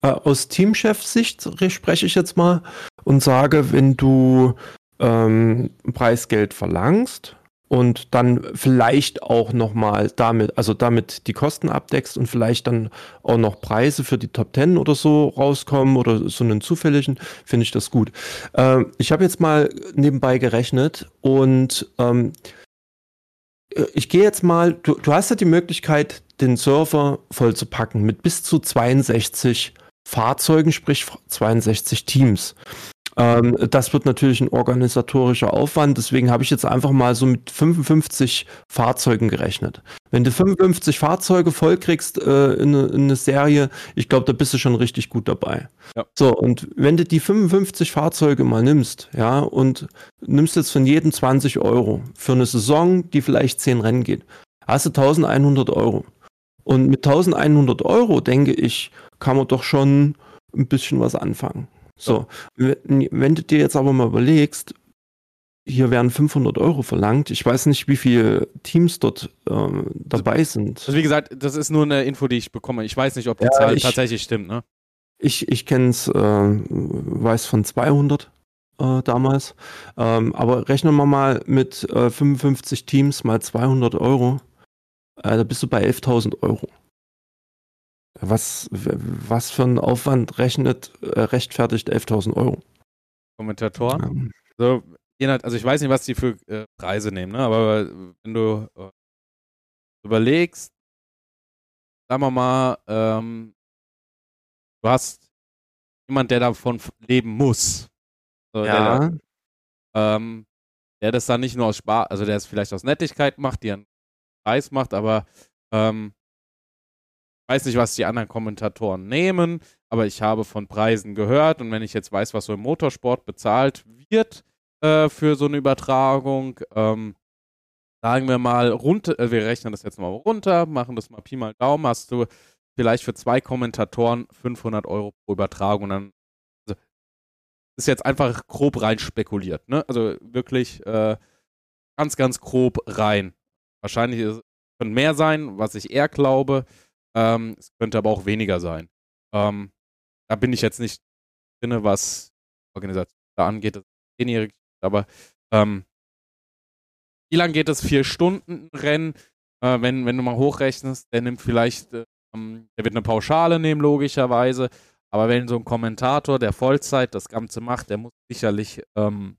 Äh, Aus Teamchefsicht re- spreche ich jetzt mal und sage, wenn du ähm, Preisgeld verlangst und dann vielleicht auch nochmal damit, also damit die Kosten abdeckst und vielleicht dann auch noch Preise für die Top Ten oder so rauskommen oder so einen zufälligen, finde ich das gut. Ähm, ich habe jetzt mal nebenbei gerechnet und ähm, ich gehe jetzt mal, du, du hast ja die Möglichkeit, den Server voll zu packen mit bis zu 62 Fahrzeugen, sprich 62 Teams. Ähm, das wird natürlich ein organisatorischer Aufwand, deswegen habe ich jetzt einfach mal so mit 55 Fahrzeugen gerechnet. Wenn du 55 Fahrzeuge voll kriegst äh, in, eine, in eine Serie, ich glaube, da bist du schon richtig gut dabei. Ja. So, und wenn du die 55 Fahrzeuge mal nimmst, ja, und nimmst jetzt von jedem 20 Euro für eine Saison, die vielleicht 10 Rennen geht, hast du 1100 Euro. Und mit 1100 Euro, denke ich, kann man doch schon ein bisschen was anfangen. So, wenn, wenn du dir jetzt aber mal überlegst, hier werden 500 Euro verlangt. Ich weiß nicht, wie viele Teams dort ähm, dabei sind. Also wie gesagt, das ist nur eine Info, die ich bekomme. Ich weiß nicht, ob die Ja, Zahl ich- tatsächlich stimmt, ne? Ich, ich kenne es, äh, weiß von 200 äh, damals. Ähm, aber rechnen wir mal mit äh, 55 Teams mal 200 Euro. Äh, da bist du bei 11.000 Euro. Was, was für ein Aufwand rechnet, äh, rechtfertigt 11.000 Euro? Kommentatoren. Ähm, So, also ich weiß nicht, was die für äh, Preise nehmen, ne? aber wenn du äh, überlegst, sagen wir mal, ähm, du hast jemand, der davon leben muss. So, ja. Der, ähm, der das dann nicht nur aus Spaß, also der es vielleicht aus Nettigkeit macht, die einen Preis macht, aber ähm, weiß nicht, was die anderen Kommentatoren nehmen, aber ich habe von Preisen gehört und wenn ich jetzt weiß, was so im Motorsport bezahlt wird äh, für so eine Übertragung, ähm, sagen wir mal runter, äh, wir rechnen das jetzt mal runter, machen das mal Pi mal Daumen, hast du vielleicht für zwei Kommentatoren 500 Euro pro Übertragung und dann also, ist jetzt einfach grob rein spekuliert, ne? Also wirklich äh, ganz, ganz grob rein. Wahrscheinlich ist, können mehr sein, was ich eher glaube. Ähm, es könnte aber auch weniger sein. Ähm, da bin ich jetzt nicht drin, was Organisation da angeht. Das ist aber ähm, wie lange geht das? Vier Stunden Rennen? Äh, wenn, wenn du mal hochrechnest, der nimmt vielleicht, äh, der wird eine Pauschale nehmen, logischerweise. Aber wenn so ein Kommentator, der Vollzeit das Ganze macht, der muss sicherlich ähm,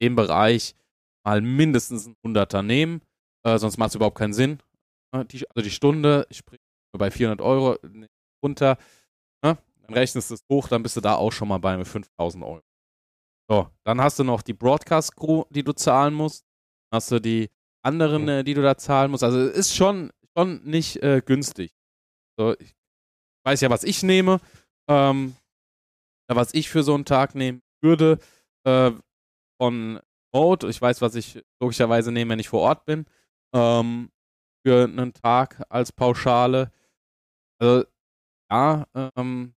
im Bereich mal mindestens ein Hunderter nehmen. Äh, sonst macht es überhaupt keinen Sinn. Ne, die, also die Stunde, ich springe bei 400 Euro runter, ne? dann rechnest du es hoch, dann bist du da auch schon mal bei 5000 Euro. So, dann hast du noch die Broadcast-Crew, die du zahlen musst. Dann hast du die anderen, äh, die du da zahlen musst. Also ist schon, schon nicht äh, günstig. So, ich weiß ja, was ich nehme. Ähm, was ich für so einen Tag nehmen würde. Äh, von Mode. Ich weiß, was ich logischerweise nehme, wenn ich vor Ort bin. Ähm, für einen Tag als Pauschale. Also, ja, ähm,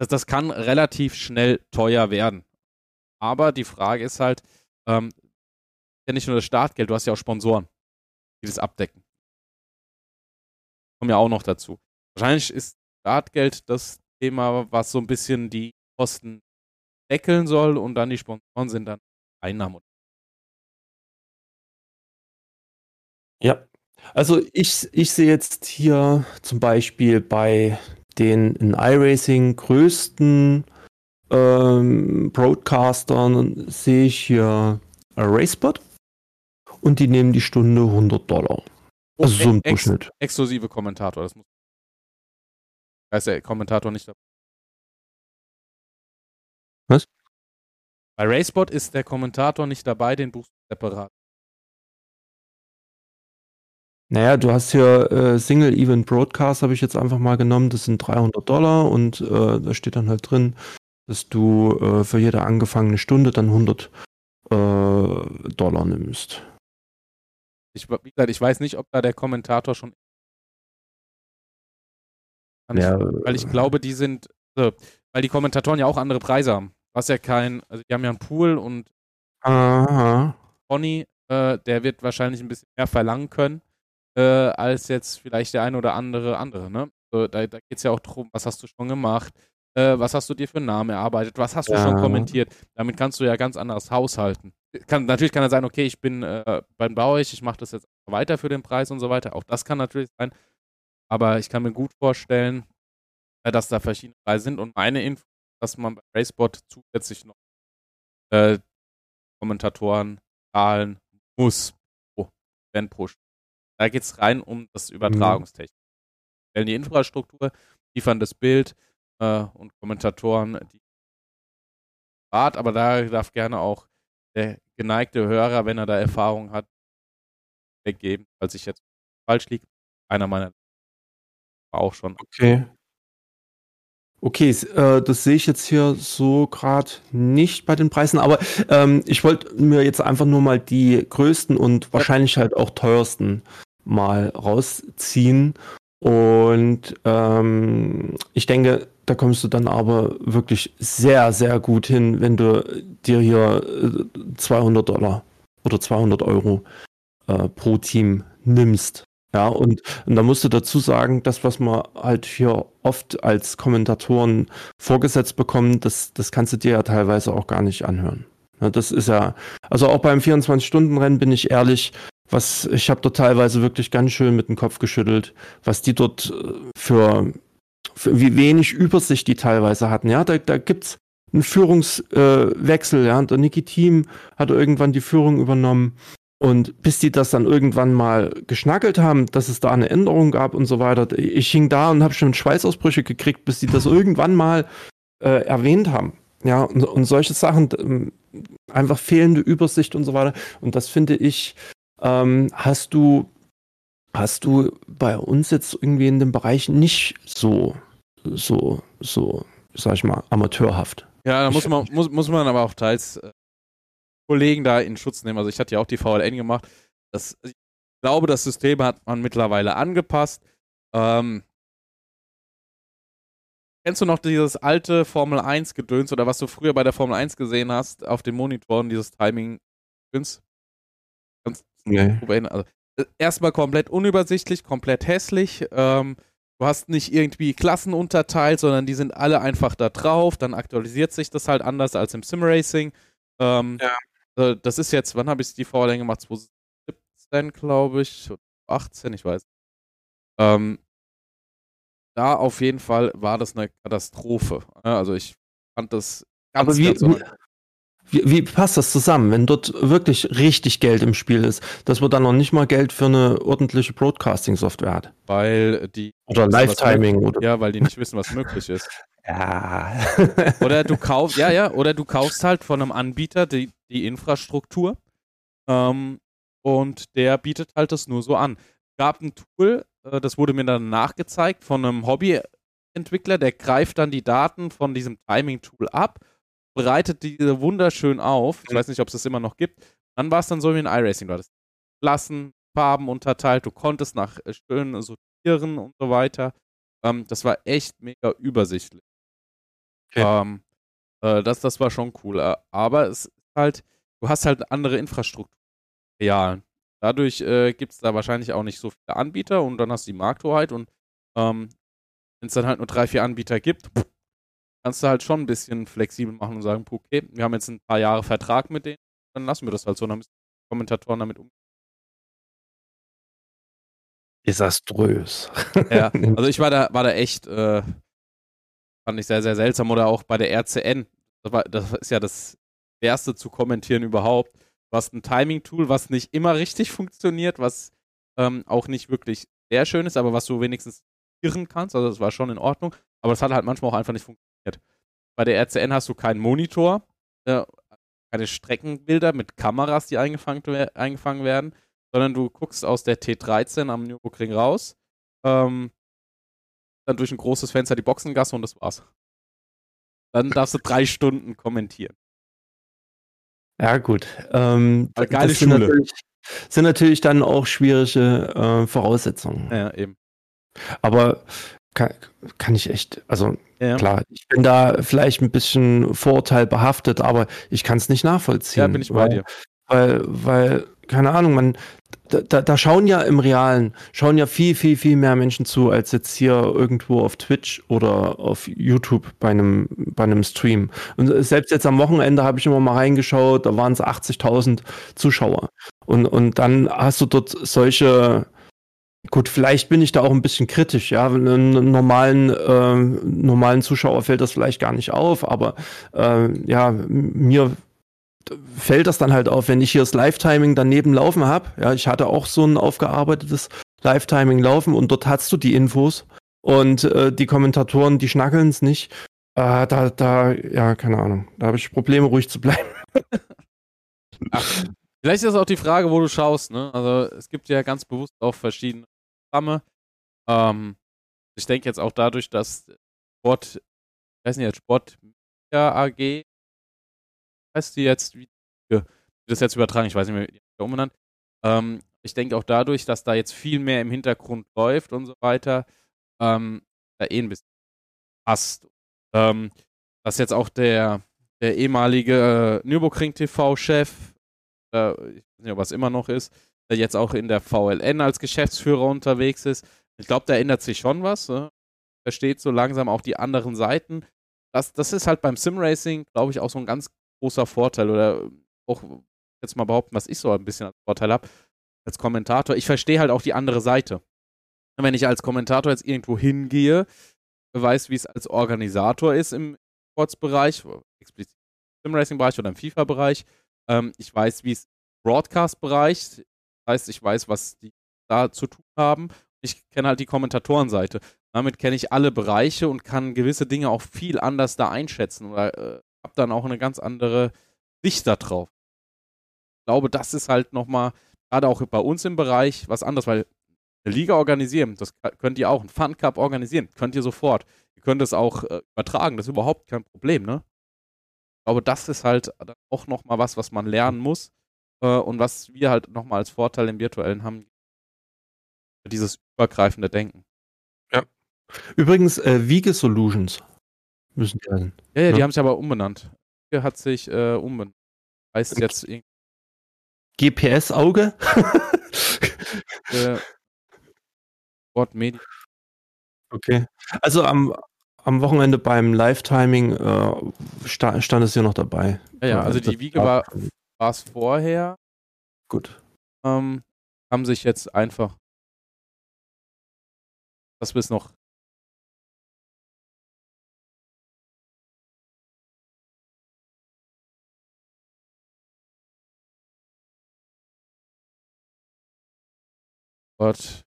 das, das kann relativ schnell teuer werden. Aber die Frage ist halt, ähm, ja nicht nur das Startgeld, du hast ja auch Sponsoren, die das abdecken. Kommen ja auch noch dazu. Wahrscheinlich ist Startgeld das Thema, was so ein bisschen die Kosten deckeln soll und dann die Sponsoren sind dann Einnahmen. Ja, also ich, ich sehe jetzt hier zum Beispiel bei den in iRacing größten ähm, Broadcastern sehe ich hier Racebot und die nehmen die Stunde 100 Dollar. Also so im Durchschnitt. Ex exklusive Kommentator, das muss. Da ist der Kommentator nicht dabei. Was? Bei Racebot ist der Kommentator nicht dabei, den buchst du separat. Naja, du hast hier äh, Single Event Broadcast, habe ich jetzt einfach mal genommen. Das sind 300 Dollar und äh, da steht dann halt drin, dass du äh, für jede angefangene Stunde dann 100 äh, Dollar nimmst. Ich, wie gesagt, ich weiß nicht, ob da der Kommentator schon. Ja, weil ich glaube, die sind. Also, weil die Kommentatoren ja auch andere Preise haben. Was ja kein. Also, die haben ja einen Pool und. Aha. Pony, äh, der wird wahrscheinlich ein bisschen mehr verlangen können, äh, als jetzt vielleicht der eine oder andere andere, ne? So, da da geht es ja auch darum, was hast du schon gemacht, äh, was hast du dir für einen Namen erarbeitet, was hast du ja. schon kommentiert. Damit kannst du ja ganz anders haushalten. Kann, natürlich kann er sein, okay, ich bin äh, beim Bauech, ich mache das jetzt weiter für den Preis und so weiter. Auch das kann natürlich sein. Aber ich kann mir gut vorstellen, äh, dass da verschiedene Preise sind. Und meine Info, dass man bei Racebot zusätzlich noch äh, Kommentatoren zahlen muss pro Fan pro Da geht es rein um das mhm. Übertragungstechnik. Mhm. Stellen die Infrastruktur, liefern das Bild, äh, und Kommentatoren, die Rat, aber da darf gerne auch der geneigte Hörer, wenn er da Erfahrung hat, weggeben, falls ich jetzt falsch liege. Einer meiner war auch schon. Okay. Okay, äh, das sehe ich jetzt hier so gerade nicht bei den Preisen, aber ähm, ich wollte mir jetzt einfach nur mal die größten und wahrscheinlich halt auch teuersten mal rausziehen. Und ähm, ich denke, da kommst du dann aber wirklich sehr, sehr gut hin, wenn du dir hier 200 äh, Dollar oder 200 Euro äh, pro Team nimmst. Ja, und, und da musst du dazu sagen, das, was man halt hier oft als Kommentatoren vorgesetzt bekommen, das, das kannst du dir ja teilweise auch gar nicht anhören. Ja, das ist ja, also auch beim 24-Stunden-Rennen bin ich ehrlich, was, ich habe dort teilweise wirklich ganz schön mit dem Kopf geschüttelt, was die dort äh, für wie wenig Übersicht die teilweise hatten. Ja, da, da gibt's einen Führungswechsel, äh, ja. Der Niki Team hat irgendwann die Führung übernommen. Und bis die das dann irgendwann mal geschnackelt haben, dass es da eine Änderung gab und so weiter, ich hing da und habe schon Schweißausbrüche gekriegt, bis die das irgendwann mal äh, erwähnt haben. Ja, und, und solche Sachen, ähm, einfach fehlende Übersicht und so weiter. Und das finde ich, ähm, hast du, hast du bei uns jetzt irgendwie in dem Bereich nicht so, so, so, sag ich mal, amateurhaft. Ja, da muss man, muss, muss man aber auch teils äh, Kollegen da in Schutz nehmen. Also ich hatte ja auch die VLN gemacht. Das, ich glaube, das System hat man mittlerweile angepasst. Ähm, Kennst du noch dieses alte Formel 1 Gedöns oder was du früher bei der Formel 1 gesehen hast auf den Monitoren, dieses Timing Gedöns? Nee. also, äh, erstmal komplett unübersichtlich, komplett hässlich. Ähm, du hast nicht irgendwie Klassen unterteilt, sondern die sind alle einfach da drauf. Dann aktualisiert sich das halt anders als im Simracing. Ähm, ja. äh, das ist jetzt, wann habe ich die Vorlänge gemacht? 2017, glaube ich. 18, ich weiß. Ähm, da auf jeden Fall war das eine Katastrophe. Also ich fand das ganz, Aber wie, ganz wie, wie, passt das zusammen, wenn dort wirklich richtig Geld im Spiel ist, dass man dann noch nicht mal Geld für eine ordentliche Broadcasting-Software hat? Weil die. Oder Live-Timing. Ja, weil die nicht wissen, was möglich ist. Ja. oder du kaufst, ja, ja, oder du kaufst halt von einem Anbieter die, die Infrastruktur ähm, und der bietet halt das nur so an. Es gab ein Tool, äh, das wurde mir dann nachgezeigt von einem Hobbyentwickler, der greift dann die Daten von diesem Timing-Tool ab, bereitet diese wunderschön auf. Ich mhm. weiß nicht, ob es das immer noch gibt. Dann war es dann so wie ein iRacing. Du hattest Klassen, Farben unterteilt, du konntest nach äh, schön sortieren und so weiter. Ähm, das war echt mega übersichtlich. Okay. Ähm, äh, das, das war schon cool. Äh, aber es ist halt, du hast halt andere Infrastruktur. Realen. Dadurch äh, gibt es da wahrscheinlich auch nicht so viele Anbieter und dann hast du die Markthoheit und ähm, wenn es dann halt nur drei, vier Anbieter gibt, kannst du halt schon ein bisschen flexibel machen und sagen, okay, wir haben jetzt ein paar Jahre Vertrag mit denen, dann lassen wir das halt so, dann müssen die Kommentatoren damit umgehen. Desaströs. Ja, also ich war da, war da echt, äh, fand ich sehr, sehr seltsam. Oder auch bei der RCN. Das, war, das ist ja das erste zu kommentieren überhaupt. Du hast ein Timing-Tool, was nicht immer richtig funktioniert, was ähm, auch nicht wirklich sehr schön ist, aber was du wenigstens irren kannst. Also das war schon in Ordnung. Aber das hat halt manchmal auch einfach nicht funktioniert. Bei der RCN hast du keinen Monitor, äh, keine Streckenbilder mit Kameras, die eingefangen, eingefangen werden, sondern du guckst aus der T13 am Nürburgring raus, ähm, dann durch ein großes Fenster die Boxengasse und das war's. Dann darfst du drei Stunden kommentieren. Ja, gut. Ähm, Aber geile das sind Schule. Natürlich, sind natürlich dann auch schwierige äh, Voraussetzungen. Ja, eben. Aber kann, kann ich echt, also ja. klar, ich bin da vielleicht ein bisschen vorurteilbehaftet, aber ich kann es nicht nachvollziehen. Ja, bin ich bei weil, dir. Weil, weil, keine Ahnung, man, da, da schauen ja im Realen, schauen ja viel, viel, viel mehr Menschen zu, als jetzt hier irgendwo auf Twitch oder auf YouTube bei einem, bei einem Stream. Und selbst jetzt am Wochenende habe ich immer mal reingeschaut, da waren es 80.000 Zuschauer. Und, und dann hast du dort solche, Gut, vielleicht bin ich da auch ein bisschen kritisch, ja. Einem normalen, äh, normalen Zuschauer fällt das vielleicht gar nicht auf, aber äh, ja, mir fällt das dann halt auf, wenn ich hier das Live-Timing daneben laufen habe. Ja, ich hatte auch so ein aufgearbeitetes Live-Timing laufen und dort hast du die Infos und äh, die Kommentatoren, die schnackeln es nicht. Äh, da, da, ja, keine Ahnung. Da habe ich Probleme, ruhig zu bleiben. Ach, vielleicht ist das auch die Frage, wo du schaust. Ne? Also es gibt ja ganz bewusst auch verschiedene Programme. Ähm, ich denke jetzt auch dadurch, dass Sport, ich weiß nicht, Sport AG heißt die jetzt, wie, wie das jetzt übertragen, ich weiß nicht mehr, wie die umbenannt. Ähm, ich denke auch dadurch, dass da jetzt viel mehr im Hintergrund läuft und so weiter, ähm, da eh ein bisschen passt. Ähm, dass jetzt auch der, der ehemalige äh, Nürburgring TV-Chef, äh, ich weiß nicht, ob was immer noch ist, der jetzt auch in der VLN als Geschäftsführer unterwegs ist. Ich glaube, da ändert sich schon was. Ne? Versteht so langsam auch die anderen Seiten. Das, das ist halt beim Simracing, glaube ich, auch so ein ganz großer Vorteil oder auch jetzt mal behaupten, was ich so ein bisschen als Vorteil habe, als Kommentator. Ich verstehe halt auch die andere Seite. Wenn ich als Kommentator jetzt irgendwo hingehe, weiß, wie es als Organisator ist im Sportsbereich, explizit im Racing-Bereich oder im FIFA-Bereich. Ähm, ich weiß, wie es im Broadcast-Bereich, heißt, ich weiß, was die da zu tun haben. Ich kenne halt die Kommentatorenseite. Damit kenne ich alle Bereiche und kann gewisse Dinge auch viel anders da einschätzen oder äh, habe dann auch eine ganz andere Sicht da drauf. Ich glaube, das ist halt nochmal, gerade auch bei uns im Bereich, was anderes, weil eine Liga organisieren, das könnt ihr auch, einen Fun Cup organisieren, könnt ihr sofort. Ihr könnt es auch äh, übertragen, das ist überhaupt kein Problem, ne? Ich glaube, das ist halt auch nochmal was, was man lernen muss äh, und was wir halt nochmal als Vorteil im Virtuellen haben. Dieses übergreifende Denken. Ja. Übrigens, äh, Wiege Solutions müssen die heißen. Ja, ja, ja, die haben sich aber umbenannt. Wiege hat sich äh, umbenannt. Heißt okay. jetzt irgendwie. GPS-Auge? äh, Sport Media. Okay. Also am, am Wochenende beim Live-Timing äh, sta stand es ja noch dabei. Ja, ja also die Wiege war es vorher. Gut. Ähm, haben sich jetzt einfach das bis noch Gott.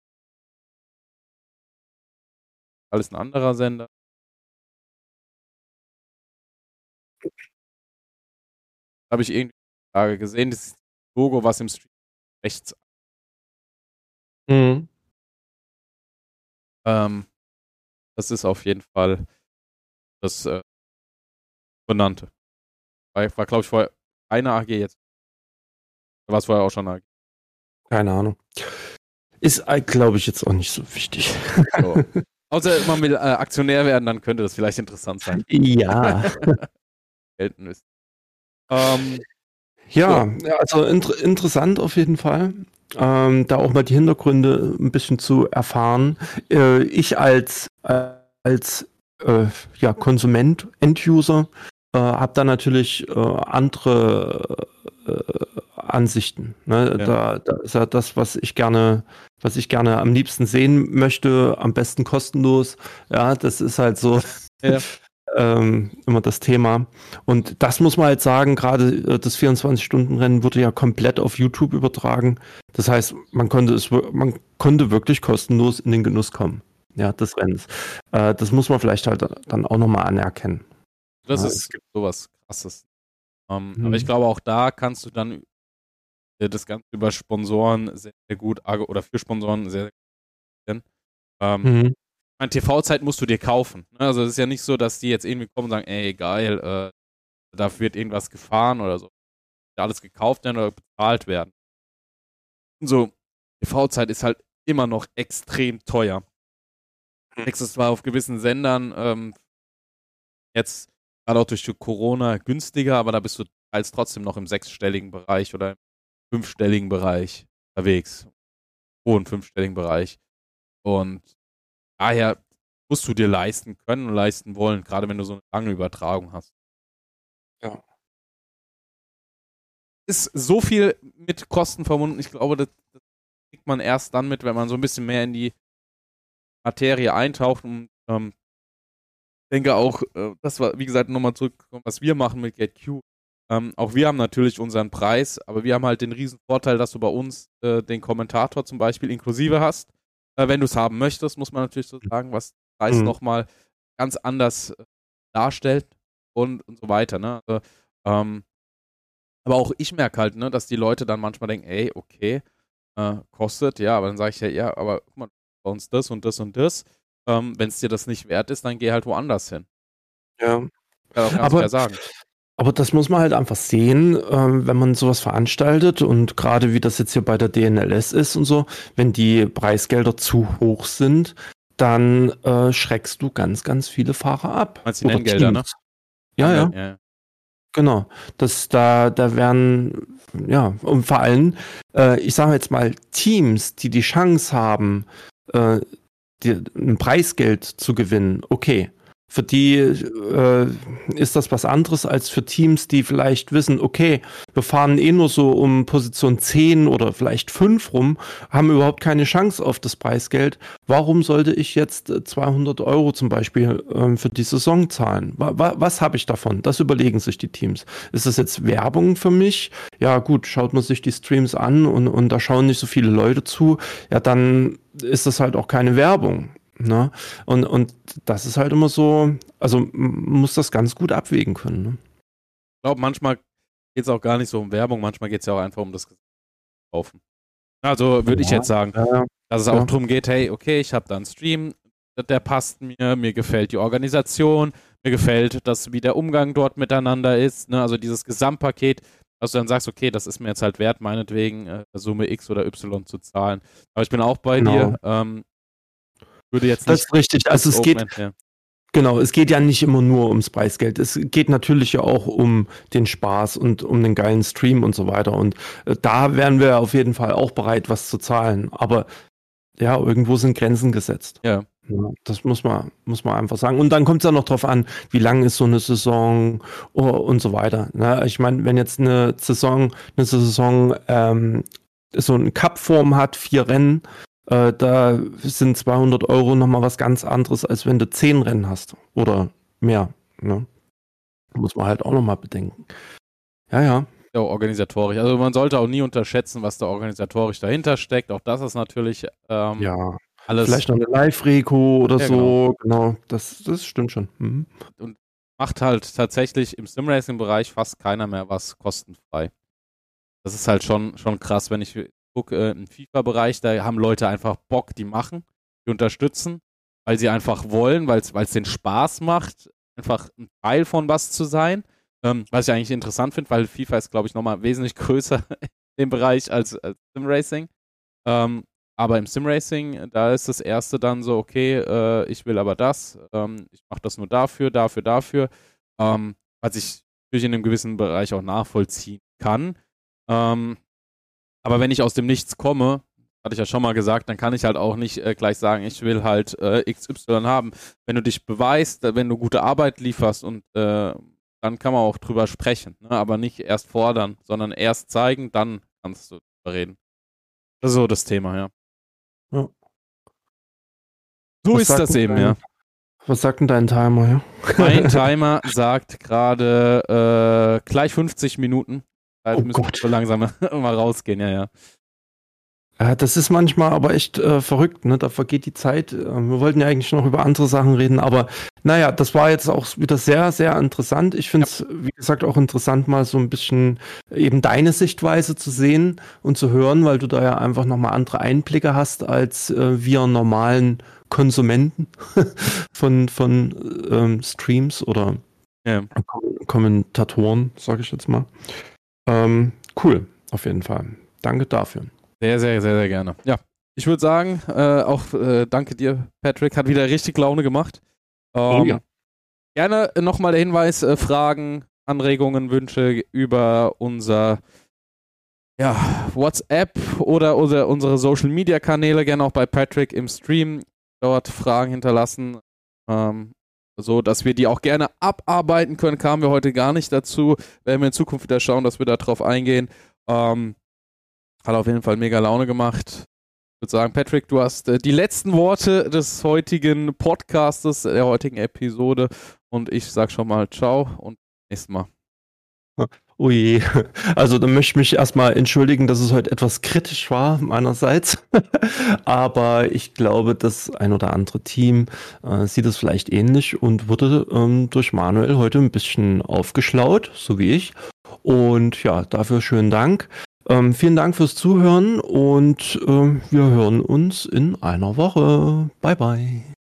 Alles ein anderer Sender. Habe ich irgendwie Frage gesehen, das Logo, was im Stream rechts. Mhm. Ähm, das ist auf jeden Fall das äh, benannte. War, war glaube ich, vorher eine AG jetzt. War es vorher auch schon eine AG? Keine Ahnung. Ist, äh, glaube ich, jetzt auch nicht so wichtig. So. Außer man will äh, Aktionär werden, dann könnte das vielleicht interessant sein. Ja. Gelten ist. Ähm, ja, so. also inter interessant auf jeden Fall. Ähm, da auch mal die Hintergründe ein bisschen zu erfahren. Äh, ich als, äh, als äh, ja, Konsument, End-User, äh, habe da natürlich äh, andere äh, Ansichten. Ne? Ja. Da, da ist ja das, was ich gerne, was ich gerne am liebsten sehen möchte, am besten kostenlos. Ja, das ist halt so. Ja. ähm, immer das Thema. Und das muss man halt sagen, gerade äh, das 24-Stunden-Rennen wurde ja komplett auf YouTube übertragen. Das heißt, man konnte es, man konnte wirklich kostenlos in den Genuss kommen. Ja, des Rennens. Äh, das muss man vielleicht halt dann auch nochmal anerkennen. Das ist, es gibt sowas krasses. Ähm, mhm. Aber ich glaube, auch da kannst du dann äh, das Ganze über Sponsoren sehr, sehr gut, oder für Sponsoren sehr, sehr gut. Ähm, mhm meine, TV-Zeit musst du dir kaufen. Ne? Also es ist ja nicht so, dass die jetzt irgendwie kommen und sagen, ey, geil, äh, da wird irgendwas gefahren oder so. Alles gekauft werden oder bezahlt werden. Und so, TV-Zeit ist halt immer noch extrem teuer. Hm. Nexus zwar auf gewissen Sendern ähm, jetzt gerade auch durch Corona günstiger, aber da bist du teils trotzdem noch im sechsstelligen Bereich oder im fünfstelligen Bereich unterwegs. Hohen fünfstelligen Bereich. Und daher musst du dir leisten können und leisten wollen, gerade wenn du so eine lange Übertragung hast. Ja. Ist so viel mit Kosten verbunden. Ich glaube, das, das kriegt man erst dann mit, wenn man so ein bisschen mehr in die Materie eintaucht und ähm, denke auch, äh, das war, wie gesagt, nochmal zurück, was wir machen mit GetQ. Ähm, auch wir haben natürlich unseren Preis, aber wir haben halt den riesen Vorteil, dass du bei uns äh, den Kommentator zum Beispiel inklusive hast. Äh, wenn du es haben möchtest, muss man natürlich so sagen, was Preis mhm. nochmal ganz anders äh, darstellt und, und so weiter. Ne? Also, ähm, aber auch ich merke halt, ne, dass die Leute dann manchmal denken, ey, okay, äh, kostet, ja, aber dann sage ich ja, ja, aber guck mal, bei uns das und das und das. Ähm, wenn es dir das nicht wert ist, dann geh halt woanders hin. Ja. Kann auch ganz aber, sagen. Aber das muss man halt einfach sehen, äh, wenn man sowas veranstaltet und gerade wie das jetzt hier bei der DNLS ist und so, wenn die Preisgelder zu hoch sind, dann äh, schreckst du ganz, ganz viele Fahrer ab. Du die Nenngelder, ne? Ja, ja, ja. Genau. Das, da, da werden, ja, und vor allem, äh, ich sage jetzt mal, Teams, die die Chance haben, äh, die, ein Preisgeld zu gewinnen, okay. Für die äh, ist das was anderes als für Teams, die vielleicht wissen, okay, wir fahren eh nur so um Position 10 oder vielleicht 5 rum, haben überhaupt keine Chance auf das Preisgeld. Warum sollte ich jetzt 200 Euro zum Beispiel äh, für die Saison zahlen? Was, was habe ich davon? Das überlegen sich die Teams. Ist das jetzt Werbung für mich? Ja gut, schaut man sich die Streams an und, und da schauen nicht so viele Leute zu. Ja, dann ist das halt auch keine Werbung. Ne? Und, und das ist halt immer so, also man muss das ganz gut abwägen können. Ne? Ich glaube, manchmal geht es auch gar nicht so um Werbung, manchmal geht es ja auch einfach um das Kaufen. Also würde ja, ich jetzt sagen, ja, dass es auch ja. darum geht, hey, okay, ich habe da einen Stream, der passt mir, mir gefällt die Organisation, mir gefällt das, wie der Umgang dort miteinander ist, ne? also dieses Gesamtpaket, dass du dann sagst, okay, das ist mir jetzt halt wert, meinetwegen äh, Summe X oder Y zu zahlen. Aber ich bin auch bei genau. dir. Ähm, würde jetzt das ist richtig. Also es geht, ja. Genau, es geht ja nicht immer nur ums Preisgeld. Es geht natürlich ja auch um den Spaß und um den geilen Stream und so weiter. Und äh, da wären wir auf jeden Fall auch bereit, was zu zahlen. Aber ja, irgendwo sind Grenzen gesetzt. Ja. ja das muss man, muss man einfach sagen. Und dann kommt es ja noch drauf an, wie lang ist so eine Saison oh, und so weiter. Ne? Ich meine, wenn jetzt eine Saison, eine Saison ähm, so eine Cup-Form hat, vier Rennen, äh, da sind 200 Euro nochmal was ganz anderes, als wenn du 10 Rennen hast oder mehr. Ne? Muss man halt auch nochmal bedenken. Ja, ja. Ja, organisatorisch. Also man sollte auch nie unterschätzen, was da organisatorisch dahinter steckt. Auch das ist natürlich ähm, ja. alles. Vielleicht noch eine Live-Reko oder ja, so. Genau, genau. Das, das stimmt schon. Mhm. Und macht halt tatsächlich im Simracing-Bereich fast keiner mehr was kostenfrei. Das ist halt schon, schon krass, wenn ich gucke, äh, im FIFA-Bereich, da haben Leute einfach Bock, die machen, die unterstützen, weil sie einfach wollen, weil es den Spaß macht, einfach ein Teil von was zu sein. Ähm, was ich eigentlich interessant finde, weil FIFA ist, glaube ich, nochmal wesentlich größer im Bereich als, als Simracing. Ähm, aber im Simracing, da ist das erste dann so, okay, äh, ich will aber das, ähm, ich mache das nur dafür, dafür, dafür. Ähm, was ich natürlich in einem gewissen Bereich auch nachvollziehen kann. Ähm, aber wenn ich aus dem Nichts komme, hatte ich ja schon mal gesagt, dann kann ich halt auch nicht äh, gleich sagen, ich will halt äh, XY haben. Wenn du dich beweist, äh, wenn du gute Arbeit lieferst und äh, dann kann man auch drüber sprechen. Ne? Aber nicht erst fordern, sondern erst zeigen, dann kannst du drüber reden. Das ist so das Thema, ja. ja. So Was ist das eben, dein, ja. Was sagt denn dein Timer, ja? Mein Timer sagt gerade äh, gleich 50 Minuten. Also oh müssen Gott. so langsam mal rausgehen, ja, ja. Ja, das ist manchmal aber echt äh, verrückt, ne? Da vergeht die Zeit. Äh, wir wollten ja eigentlich noch über andere Sachen reden, aber naja, das war jetzt auch wieder sehr, sehr interessant. Ich finde es, ja. wie gesagt, auch interessant, mal so ein bisschen eben deine Sichtweise zu sehen und zu hören, weil du da ja einfach nochmal andere Einblicke hast als äh, wir normalen Konsumenten von, von ähm, Streams oder ja. Kommentatoren, sage ich jetzt mal. Ähm, cool, auf jeden Fall. Danke dafür. Sehr, sehr, sehr, sehr gerne. Ja, ich würde sagen, äh, auch äh, danke dir, Patrick. Hat wieder richtig Laune gemacht. Ähm, oh ja. Gerne nochmal der Hinweis: äh, Fragen, Anregungen, Wünsche über unser ja, WhatsApp oder unsere, unsere Social Media Kanäle. Gerne auch bei Patrick im Stream dort Fragen hinterlassen. Ähm, so dass wir die auch gerne abarbeiten können. Kamen wir heute gar nicht dazu. Werden wir in Zukunft wieder schauen, dass wir da drauf eingehen. Ähm, hat auf jeden Fall mega Laune gemacht. Ich würde sagen, Patrick, du hast äh, die letzten Worte des heutigen Podcastes, der heutigen Episode. Und ich sag schon mal ciao und nächstes Mal. Je. Also da möchte ich mich erstmal entschuldigen, dass es heute etwas kritisch war meinerseits. Aber ich glaube, das ein oder andere Team äh, sieht es vielleicht ähnlich und wurde ähm, durch Manuel heute ein bisschen aufgeschlaut, so wie ich. Und ja, dafür schönen Dank. Ähm, vielen Dank fürs Zuhören und äh, wir hören uns in einer Woche. Bye bye.